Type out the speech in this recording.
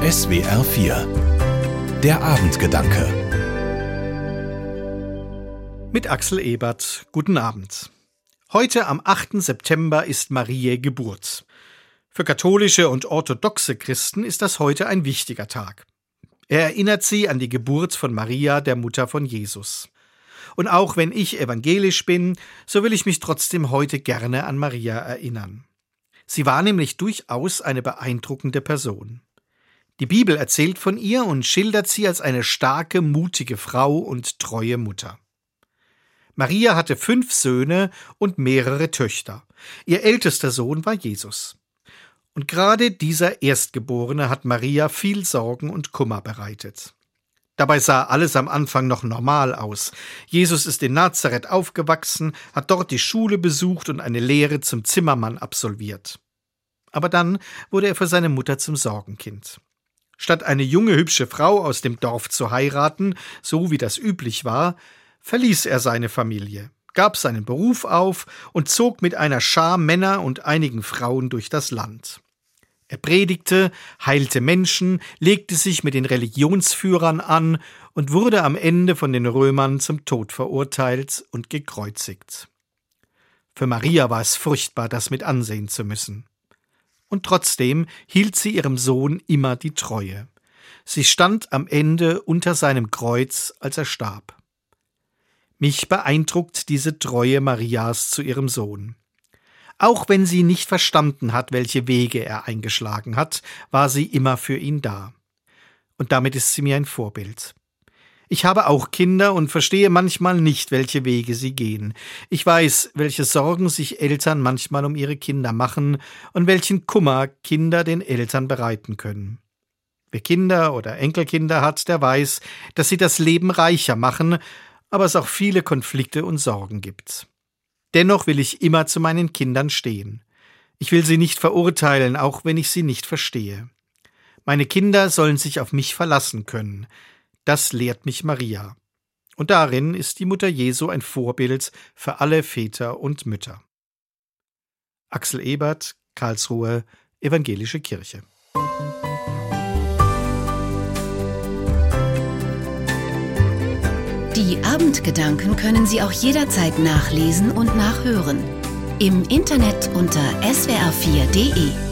SWR 4 Der Abendgedanke Mit Axel Ebert. Guten Abend. Heute am 8. September ist Mariä Geburt. Für katholische und orthodoxe Christen ist das heute ein wichtiger Tag. Er erinnert sie an die Geburt von Maria, der Mutter von Jesus. Und auch wenn ich evangelisch bin, so will ich mich trotzdem heute gerne an Maria erinnern. Sie war nämlich durchaus eine beeindruckende Person. Die Bibel erzählt von ihr und schildert sie als eine starke, mutige Frau und treue Mutter. Maria hatte fünf Söhne und mehrere Töchter. Ihr ältester Sohn war Jesus. Und gerade dieser Erstgeborene hat Maria viel Sorgen und Kummer bereitet. Dabei sah alles am Anfang noch normal aus. Jesus ist in Nazareth aufgewachsen, hat dort die Schule besucht und eine Lehre zum Zimmermann absolviert. Aber dann wurde er für seine Mutter zum Sorgenkind. Statt eine junge, hübsche Frau aus dem Dorf zu heiraten, so wie das üblich war, verließ er seine Familie, gab seinen Beruf auf und zog mit einer Schar Männer und einigen Frauen durch das Land. Er predigte, heilte Menschen, legte sich mit den Religionsführern an und wurde am Ende von den Römern zum Tod verurteilt und gekreuzigt. Für Maria war es furchtbar, das mit ansehen zu müssen. Und trotzdem hielt sie ihrem Sohn immer die Treue. Sie stand am Ende unter seinem Kreuz, als er starb. Mich beeindruckt diese Treue Marias zu ihrem Sohn. Auch wenn sie nicht verstanden hat, welche Wege er eingeschlagen hat, war sie immer für ihn da. Und damit ist sie mir ein Vorbild. Ich habe auch Kinder und verstehe manchmal nicht, welche Wege sie gehen. Ich weiß, welche Sorgen sich Eltern manchmal um ihre Kinder machen und welchen Kummer Kinder den Eltern bereiten können. Wer Kinder oder Enkelkinder hat, der weiß, dass sie das Leben reicher machen, aber es auch viele Konflikte und Sorgen gibt. Dennoch will ich immer zu meinen Kindern stehen. Ich will sie nicht verurteilen, auch wenn ich sie nicht verstehe. Meine Kinder sollen sich auf mich verlassen können. Das lehrt mich Maria. Und darin ist die Mutter Jesu ein Vorbild für alle Väter und Mütter. Axel Ebert, Karlsruhe, Evangelische Kirche. Die Abendgedanken können Sie auch jederzeit nachlesen und nachhören. Im Internet unter swr4.de.